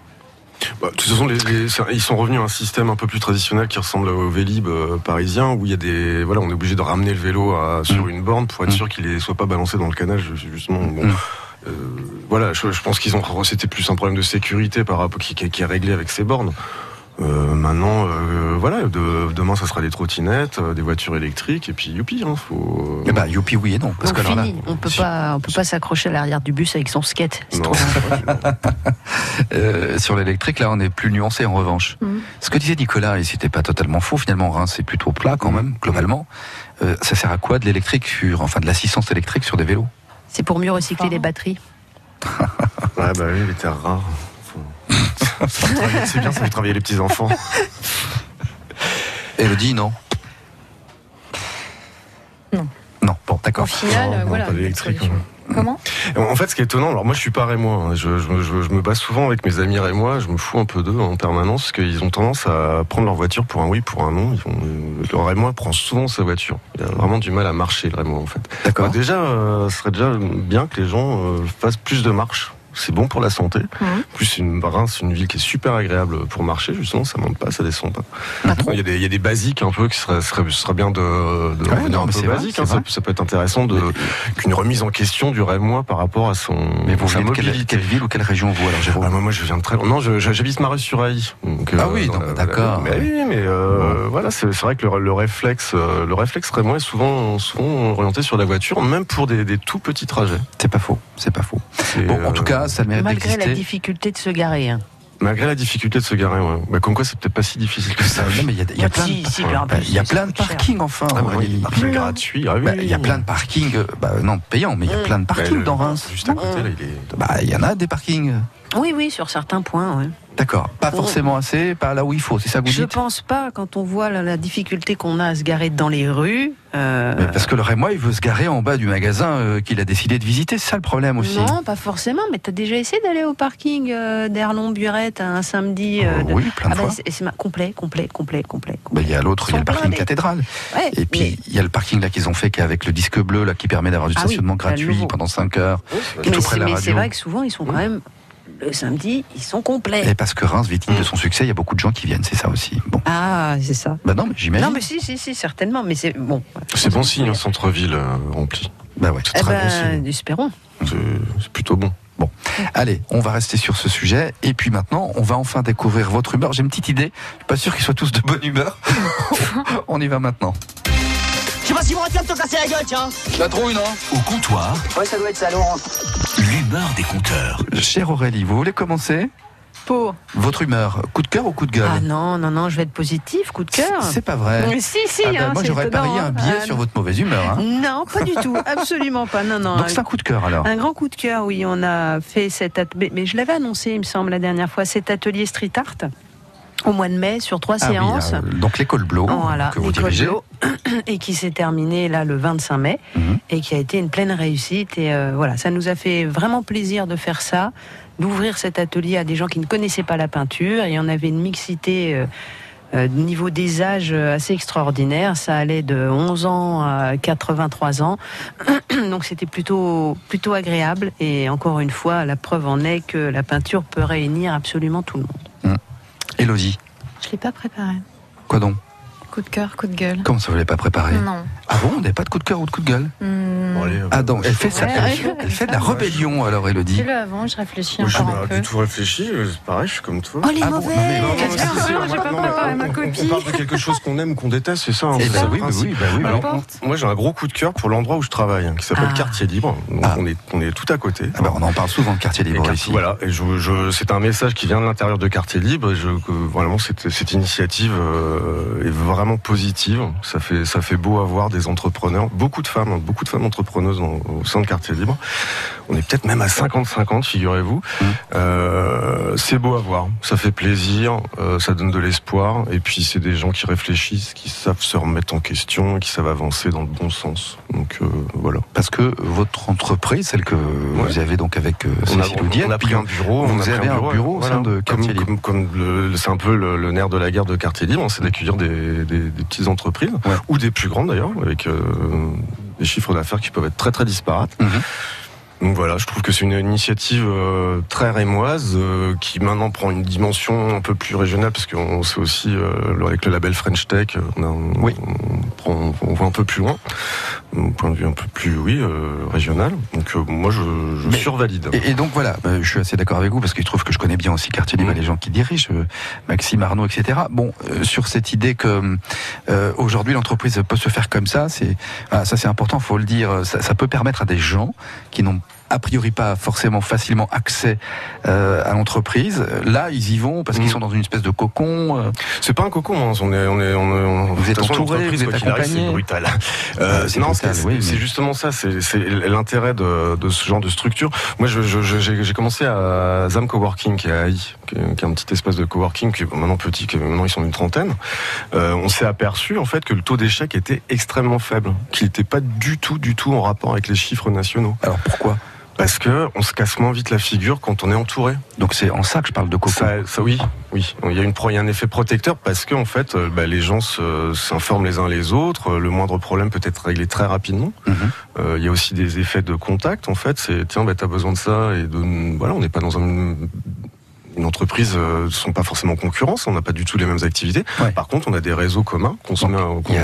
Bah, de toute façon, les- les- c'est- ils sont revenus à un système un peu plus traditionnel qui ressemble au Vélib euh, parisien, où il y a des, voilà, on est obligé de ramener le vélo à- Mm. sur une borne pour être sûr qu'il ne soit pas balancé dans le canal, ju- justement. Bon, euh, voilà, je, je pense qu'ils ont, c'était plus un problème de sécurité par rapport qui, qui- qui est réglé avec ces bornes. Euh, maintenant, euh, voilà, de- demain ça sera des trottinettes, euh, des voitures électriques, et puis youpi, hein, faut. Eh ben, youpi oui et non, parce Donc que alors là, fini. On peut pas, on peut pas s'accrocher à l'arrière du bus avec son skate. C'est trop dangereux. Euh, sur l'électrique, là, on est plus nuancé en revanche. Mhm. Ce que disait Nicolas, et c'était pas totalement faux, finalement, Reims, c'est plutôt plat quand même, globalement. Euh, ça sert à quoi de l'électrique sur, enfin, de l'assistance électrique sur des vélos? C'est pour mieux recycler les batteries. Ouais, bah oui, les terres rares. C'est bien, ça fait travailler les petits enfants. Elodie, non Non. Non, bon, d'accord. Au final, Non, euh, non, voilà. pas d'électrique. solution. Comment En fait, ce qui est étonnant, alors moi je suis pas rémois, hein. je, je, je, je me base souvent avec mes amis rémois, je me fous un peu d'eux en permanence, parce qu'ils ont tendance à prendre leur voiture pour un oui, pour un non. Ils vont, le rémois prend souvent sa voiture. Il a vraiment du mal à marcher, le rémois en fait. D'accord. Bah, déjà, euh, ce serait déjà bien que les gens euh, fassent plus de marches. C'est bon pour la santé. Plus une Reims, c'est une ville qui est super agréable pour marcher. Justement, ça monte pas, ça descend pas. Il y a des, il y a des basiques un peu qui seraient bien de, de Ouais, revenir non, un peu basique. hein. ça, peut être intéressant de qu'une remise en question du rémois par rapport à son Mais vous venez de quelle, ville ou quelle région, vous, alors, Jérôme Ah, moi, moi, je viens de très loin. Non, j'habite Marais-sur-Aille. Donc, Ah oui, la- d'accord. Mais oui, mais euh, voilà, c'est vrai que le, le réflexe, euh, le réflexe rémois est souvent, souvent orienté sur la voiture, même pour des, des tout petits trajets. C'est pas faux, c'est pas faux. Bon, en tout cas, ça mérite Malgré la difficulté de se garer. hein. Malgré la difficulté de se garer, ouais. Bah, comme quoi, c'est peut-être pas si difficile que ça. Non, mais il y a, il y a plein, Si, de, si, plus, il y a plein de parkings, enfin. Ah, bah, oui, Aurélie. parking gratuit. Ah, oui, Bah, oui, il y a plein de parkings, bah, non, payants, mais il y a plein de Bah, parkings dans Reims. Juste à côté, là, il est. Bah, il y en a des parkings. Oui, oui, sur certains points, oui. D'accord. Pas forcément assez, pas là où il faut. C'est ça que vous Je dites pense pas, quand on voit la, la difficulté qu'on a à se garer dans les rues. euh, Mais Parce que le Rémois, il veut se garer en bas du magasin euh, qu'il a décidé de visiter. C'est ça le problème aussi. Non, pas forcément, mais t'as déjà essayé d'aller au parking euh, d'Erlon-Burette un samedi euh, de- Oh, oui, plein de Ah bah, fois. c'est- complet, complet, complet, complet. Ben, Il y a l'autre, il y a le parking cathédrale. Ouais, Et puis, il y a le parking là qu'ils ont fait qui est avec le disque bleu là qui permet d'avoir du Ah oui, stationnement le gratuit pendant 5 heures. est Mais c'est vrai que souvent, ils sont quand même, le samedi, ils sont complets. Et parce que Reims, victime Mm. de son succès, il y a beaucoup de gens qui viennent, c'est ça aussi. Bon. Ah, c'est ça. Bah non, mais j'imagine. Non, mais si, si, si, certainement, mais c'est bon. C'est bon signe, un centre-ville euh, rempli. Bah ouais. C'est Eh très bon ben, signe. espérons. C'est c'est plutôt bon. Bon, allez, on va rester sur ce sujet. Et puis maintenant, on va enfin découvrir votre humeur. J'ai une petite idée. Je suis pas sûr qu'ils soient tous de bonne humeur. on y va maintenant. Je sais pas si mon vas te casser la gueule, tiens. La trouille, non Au comptoir, Ouais, ça doit être ça, Laurent. l'humeur des compteurs. Chère Aurélie, vous voulez commencer? Pour. Votre humeur, coup de cœur ou coup de gueule? Ah non, non, non, je vais être positif, coup de cœur. C'est pas vrai. Mais Si, si, Ah ben, hein, moi j'aurais parié un hein. billet Ah, sur votre mauvaise humeur. hein. Non, pas du tout, absolument pas. Non, non. Donc c'est un coup de cœur alors. Un grand coup de cœur, oui. On a fait cet atelier, mais je l'avais annoncé, il me semble, la dernière fois, cet atelier street art au mois de mai sur trois Ah oui, séances. euh, donc l'école Blo Voilà, que vous l'école dirigez. Blo, et qui s'est terminée là le 25 mai Mhm. et qui a été une pleine réussite. Et euh, voilà, ça nous a fait vraiment plaisir de faire ça, d'ouvrir cet atelier à des gens qui ne connaissaient pas la peinture. Et on avait une mixité. euh, euh, niveau des âges euh, assez extraordinaire, ça allait de 11 ans à 83 ans, donc c'était plutôt plutôt agréable et encore une fois la preuve en est que la peinture peut réunir absolument tout le monde. Elodie, Je l'ai pas préparé. quoi donc? Coup de cœur, coup de gueule. Comment ça vous l'avez pas préparé? Non. Ah bon, on n'a pas de coup de cœur ou de coup de gueule? Ah donc, elle fait ça, Ouais, elle, ouais. elle fait de la rébellion alors Elodie. Fais-le avant, je réfléchis encore un pas du tout réfléchi, c'est pareil, je suis comme toi. Oh, les Ah bon, mauvais non, mais- Non, non, Non, on j'ai va- pas non, mais préparé ma on- copie. On parle de quelque chose qu'on aime ou qu'on déteste, c'est ça. hein, Eh c'est ben le oui, bah oui, bah oui, Alors, on- moi, j'ai un gros coup de cœur pour l'endroit où je travaille, hein, qui s'appelle Ah. Quartier Libre. Donc, Ah. on, est, on est tout à côté. Ah bah, on en parle souvent de quartier libre ici. Voilà, et je, je, c'est un message qui vient de l'intérieur de Quartier Libre. Et je, que, vraiment, cette, cette initiative euh, est vraiment positive. Ça fait, ça fait beau avoir des entrepreneurs, beaucoup de femmes, hein, beaucoup de femmes au sein de Quartier Libre. On est peut-être même à 50-50, figurez-vous. Mmh. Euh, c'est beau à voir, ça fait plaisir, euh, ça donne de l'espoir. Et puis, c'est des gens qui réfléchissent, qui savent se remettre en question, qui savent avancer dans le bon sens. Donc euh, voilà. Parce que votre entreprise, celle que vous avez donc avec On a, on a pris un bureau. vous on a pris un bureau au sein de Quartier comme, Libre. Comme, c'est un peu le, le nerf de la guerre de Quartier Libre, c'est d'accueillir des, des- des petites entreprises, Ouais. ou des plus grandes d'ailleurs, avec des chiffres d'affaires qui peuvent être très très disparates. Mhm. Donc voilà, je trouve que c'est une initiative euh, très rémoise euh, qui maintenant prend une dimension un peu plus régionale parce qu'on sait aussi euh, avec le label French Tech, on, a- on- Oui. on prend, on va un peu plus loin, au point de vue un peu plus oui régional. Donc moi je, je Mais- survalide. Et, et donc voilà, euh, je suis assez d'accord avec vous parce qu'il trouve que je connais bien aussi Quartier Libre et les gens qui dirigent, Maxime Arnaud, etc. Bon, sur cette idée que aujourd'hui l'entreprise peut se faire comme ça, c'est voilà, ça c'est important, faut le dire. Ça, ça peut permettre à des gens qui n'ont a priori pas forcément facilement accès euh, à l'entreprise. Là, ils y vont parce qu'ils Mm. sont dans une espèce de cocon. euh, C'est pas un cocon, hein. on est, on est, on Vous êtes entouré, vous êtes accompagné. C'est brutal. Euh, c'est oui, mais- justement ça, c'est l'intérêt de, de ce genre de structure. Moi, j'ai commencé à Zam Coworking, qui est à Haï, qui est, qui est un petit espace de coworking, qui est maintenant petit, qui est- maintenant ils sont une trentaine. Euh, on s'est aperçu en fait que le taux d'échec était extrêmement faible, qu'il n'était pas du tout, du tout en rapport avec les chiffres nationaux. Alors pourquoi? Parce que on se casse moins vite la figure quand on est entouré. Donc c'est en ça que je parle de cocon. Ça, ça, oui, oui. Il y a une il y a un effet protecteur parce que en fait, euh, bah, les gens s'informent les uns les autres. Euh, Le moindre problème peut être réglé très rapidement. Mhm. Euh, il y a aussi des effets de contact. En fait, c'est tiens, bah, t'as besoin de ça et de voilà, on n'est pas dans un une entreprise euh, ne sont pas forcément concurrence, on n'a pas du tout les mêmes activités. Ouais. Par contre, on a des réseaux communs qu'on se met,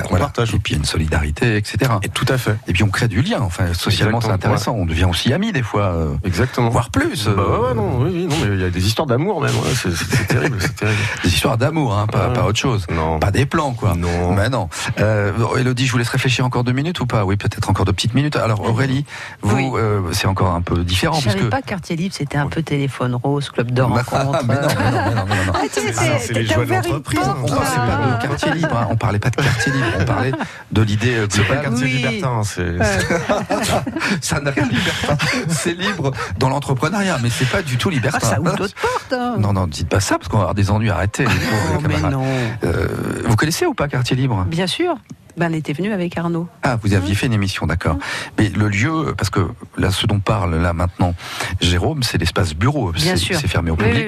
voilà. partage. Et puis il y a une solidarité, etc. Et tout à fait. Et puis on crée du lien. Enfin, socialement, c'est intéressant. On devient aussi amis des fois, euh, Exactement. voire plus. Bah euh, ouais, ouais, non, oui, non, mais il y a des histoires d'amour même. ouais, c'est- terrible, c'est terrible. Des histoires d'amour, hein, pas, Ouais. pas autre chose. Non. Pas des plans, quoi. Non. Mais non. Euh, Elodie, je vous laisse réfléchir encore deux minutes ou pas? Oui, peut-être encore deux petites minutes. Alors Aurélie, vous, Oui. euh, c'est encore un peu différent Je savais puisque pas que Quartier Libre, c'était un peu téléphone rose, club d'or Bah, contre. mais non, mais non, mais non, mais non, non. Ah, tu sais, Ah, c'est- t'as ouvert une porte, On parlait pas de quartier libre, hein. on parlait pas de quartier libre, on parlait de l'idée euh, C'est pas globale. quartier Oui. libertin, c'est. Ça n'a rien de libertin. C'est libre dans l'entrepreneuriat, mais c'est pas du tout libertin. Ah, ça ouvre d'autres portes. hein. Non, non, dites pas ça parce qu'on va avoir des ennuis. Arrêtez. les Oh, mais camarades. non. Euh, vous connaissez ou pas Quartier Libre? Bien sûr. Ben, on était venu avec Arnaud. Ah, vous aviez fait une émission, d'accord. Mais le lieu, parce que là, ce dont parle là maintenant Jérôme, c'est l'espace bureau. Bien C'est sûr. c'est fermé au Oui, public,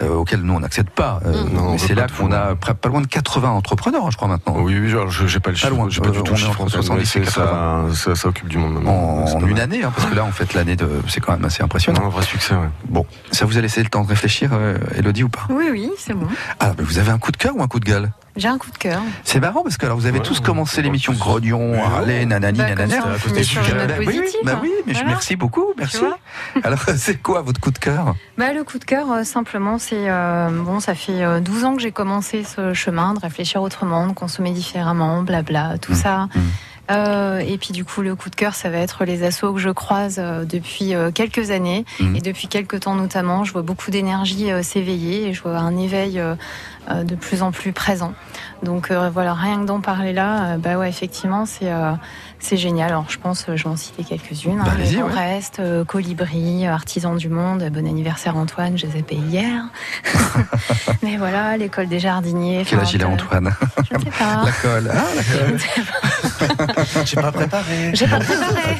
oui, euh, auquel nous on n'accède pas. Euh, Non, on mais c'est pas là qu'on a pas loin de 80 entrepreneurs, je crois maintenant. Oui, oui, genre, je j'ai pas le chiffre, loin. j'ai pas Euh, du tout on le est chiffre entre en tête, 70 mais et c'est- ça, ça, ça occupe du monde maintenant. En, pas une mal. année, hein, parce que là, en fait, l'année de, c'est quand même assez impressionnant. Un vrai succès, ouais. Bon, ça vous a laissé le temps de réfléchir, euh, Elodie, ou pas? Oui, oui, c'est bon. Ah, mais vous avez un coup de cœur ou un coup de gueule? J'ai un coup de cœur. C'est marrant parce que alors vous avez tous commencé l'émission Grognon, Harley, nanani, Bah, nanana. Bah oui, oui, bah oui, mais je- Voilà. merci beaucoup, merci. Alors c'est quoi votre coup de cœur? Bah, le coup de cœur, euh, simplement, c'est euh, bon, ça fait euh, 12 ans que j'ai commencé ce chemin de réfléchir autrement, de consommer différemment, blabla, tout ça. Euh, et puis du coup, le coup de cœur, ça va être les assos que je croise euh, depuis euh, quelques années Mhm. et depuis quelques temps notamment. Je vois beaucoup d'énergie euh, s'éveiller et je vois un éveil euh, euh, de plus en plus présent. Donc euh, voilà, rien que d'en parler là, bah ouais, effectivement, c'est euh, c'est génial. Alors je pense, je vais en citer quelques-unes. Bah, hein, ouais. Reste, euh, Colibri, Artisans du Monde, bon anniversaire Antoine, je les ai payés hier. Mais voilà, l'école des jardiniers. Quel âge il a Antoine? Je ne sais pas. La colle. Ah, la colle. J'ai pas préparé. J'ai pas préparé.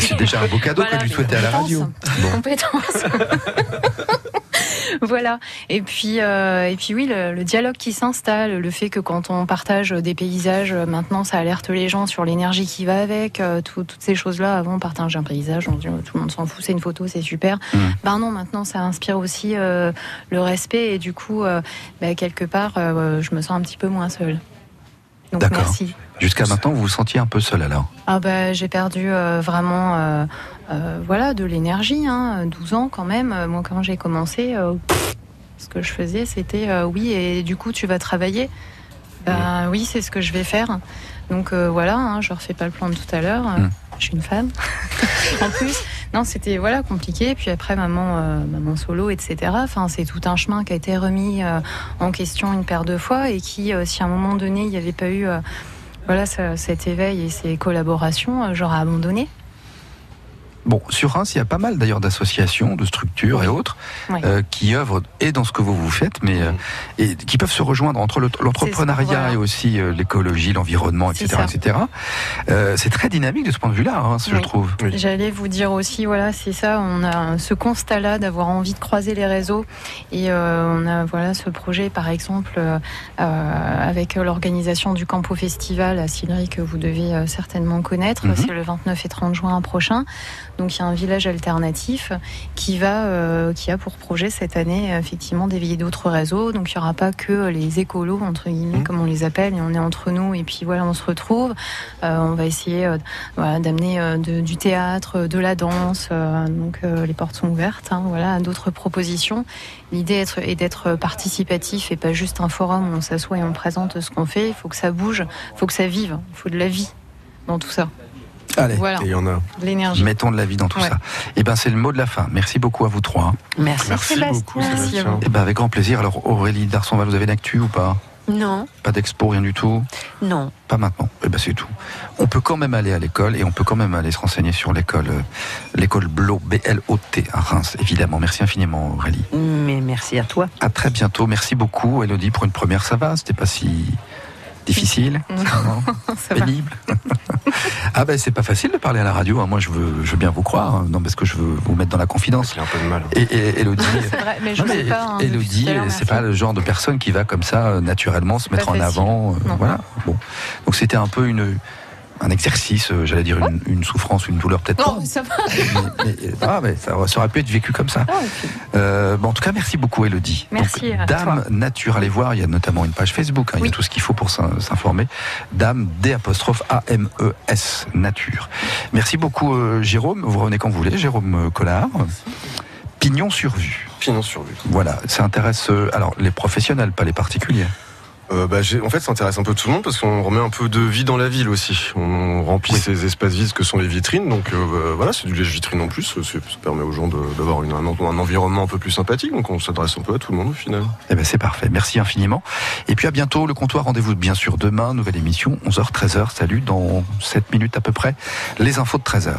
C'est déjà un beau cadeau Voilà, que les souhaiter à la radio. Bon. compétences. voilà. Et puis, euh, et puis oui, le, le dialogue qui s'installe, le fait que quand on partage des paysages, euh, maintenant, ça alerte les gens sur l'énergie qui va avec, euh, tout- toutes ces choses-là. Avant, on partage un paysage, on dit oh, tout le monde s'en fout, c'est une photo, c'est super. Ben non, maintenant, ça inspire aussi euh, le respect et du coup, ben, quelque part, je me sens un petit peu moins seule. Donc merci. Jusqu'à maintenant, vous vous sentiez un peu seul alors Ah bah, j'ai perdu euh, vraiment euh, euh, voilà, de l'énergie, hein, 12 ans quand même. Moi, quand j'ai commencé, pff, ce que je faisais, c'était oui, et du coup, tu vas travailler. Ben oui, c'est ce que je vais faire. Donc voilà, hein, je refais pas le plan de tout à l'heure. Euh, Mm. Je suis une femme. en plus, non, c'était voilà compliqué. Puis après, maman, euh, maman solo, etc. Enfin, c'est tout un chemin qui a été remis euh, en question une paire de fois et qui, euh, si à un moment donné, il n'y avait pas eu voilà, cet éveil et ces collaborations, euh, j'aurais abandonné. Bon, sur Reims, il y a pas mal d'ailleurs d'associations, de structures et autres Oui. euh, qui œuvrent et dans ce que vous vous faites, mais euh, et qui peuvent se rejoindre entre le- l'entrepreneuriat voilà. et aussi euh, l'écologie, l'environnement, etc., etc. Euh, c'est très dynamique de ce point de vue-là, hein, je Oui. trouve. J'allais vous dire aussi, voilà, c'est ça, on a ce constat-là d'avoir envie de croiser les réseaux et euh, on a voilà ce projet, par exemple, avec l'organisation du Campo Festival à Sillery que vous devez euh, certainement connaître. Mhm. C'est le 29 et 30 juin prochain. Donc il y a un village alternatif qui va, euh, qui a pour projet cette année effectivement d'éveiller d'autres réseaux. Donc il n'y aura pas que les écolos entre guillemets comme on les appelle, et on est entre nous et puis voilà on se retrouve. Euh, on va essayer euh, voilà, d'amener du théâtre, de la danse. donc les portes sont ouvertes. hein, voilà, à d'autres propositions. L'idée est- est d'être participatif et pas juste un forum où on s'assoit et on présente ce qu'on fait. Il faut que ça bouge, il faut que ça vive, il faut de la vie dans tout ça. Allez, Voilà. Et il y en a. L'énergie. mettons de la vie dans tout Ouais. ça. Et ben c'est le mot de la fin. Merci beaucoup à vous trois. Merci, Merci Sébastien. beaucoup, Sébastien. Et ben avec grand plaisir. Alors Aurélie Darsonval, vous avez une actu ou pas? Non, Pas d'expo, rien du tout? Non. Pas maintenant. Et ben c'est tout. On peut quand même aller à l'école et on peut quand même aller se renseigner sur l'école, euh, l'école Blot, B-L-O-T à Reims, évidemment. Merci infiniment Aurélie. Mais merci à toi. À très bientôt. Merci beaucoup Elodie pour une première. Ça va? C'était pas si difficile Non. Pénible Ah ben c'est pas facile de parler à la radio. hein. Moi je veux, je veux bien vous croire. hein. Non parce que je veux vous mettre dans la confidence. Il y a un peu de mal. Et, et Elodie. C'est vrai, mais je Non, mais pas. hein, Elodie, c'est pas le genre de personne qui va comme ça euh, naturellement se mettre en avant. euh, voilà. Bon. Donc c'était un peu une un exercice, euh, j'allais dire une, une souffrance, une douleur peut-être Non, pas. mais ça va. Mais, mais- ah, mais ça, ça aurait pu être vécu comme ça. Ah, Euh, bon, en tout cas, merci beaucoup, Elodie. Merci à Dame Nature, allez voir, il y a notamment une page Facebook, hein, il y Oui. a tout ce qu'il faut pour s'in- s'informer. Dame D apostrophe A-M-E-S, Nature. Merci beaucoup, euh, Jérôme. Vous revenez quand vous voulez, Jérôme euh, Collard. Pignon sur vue. Pignon sur vue. Voilà, ça intéresse euh, alors les professionnels, pas les particuliers. Euh, bah, en fait, ça intéresse un peu tout le monde parce qu'on remet un peu de vie dans la ville aussi. On remplit ces espaces vides que sont les vitrines. Donc euh, bah, voilà, c'est du lèche-vitrine en plus. Ça permet aux gens d'avoir un environnement un peu plus sympathique. Donc on s'adresse un peu à tout le monde au final. Eh ben c'est parfait, merci infiniment. Et puis à bientôt, le comptoir, rendez-vous bien sûr demain, nouvelle émission, 11h, 13h, salut, dans 7 minutes à peu près, les infos de 13h.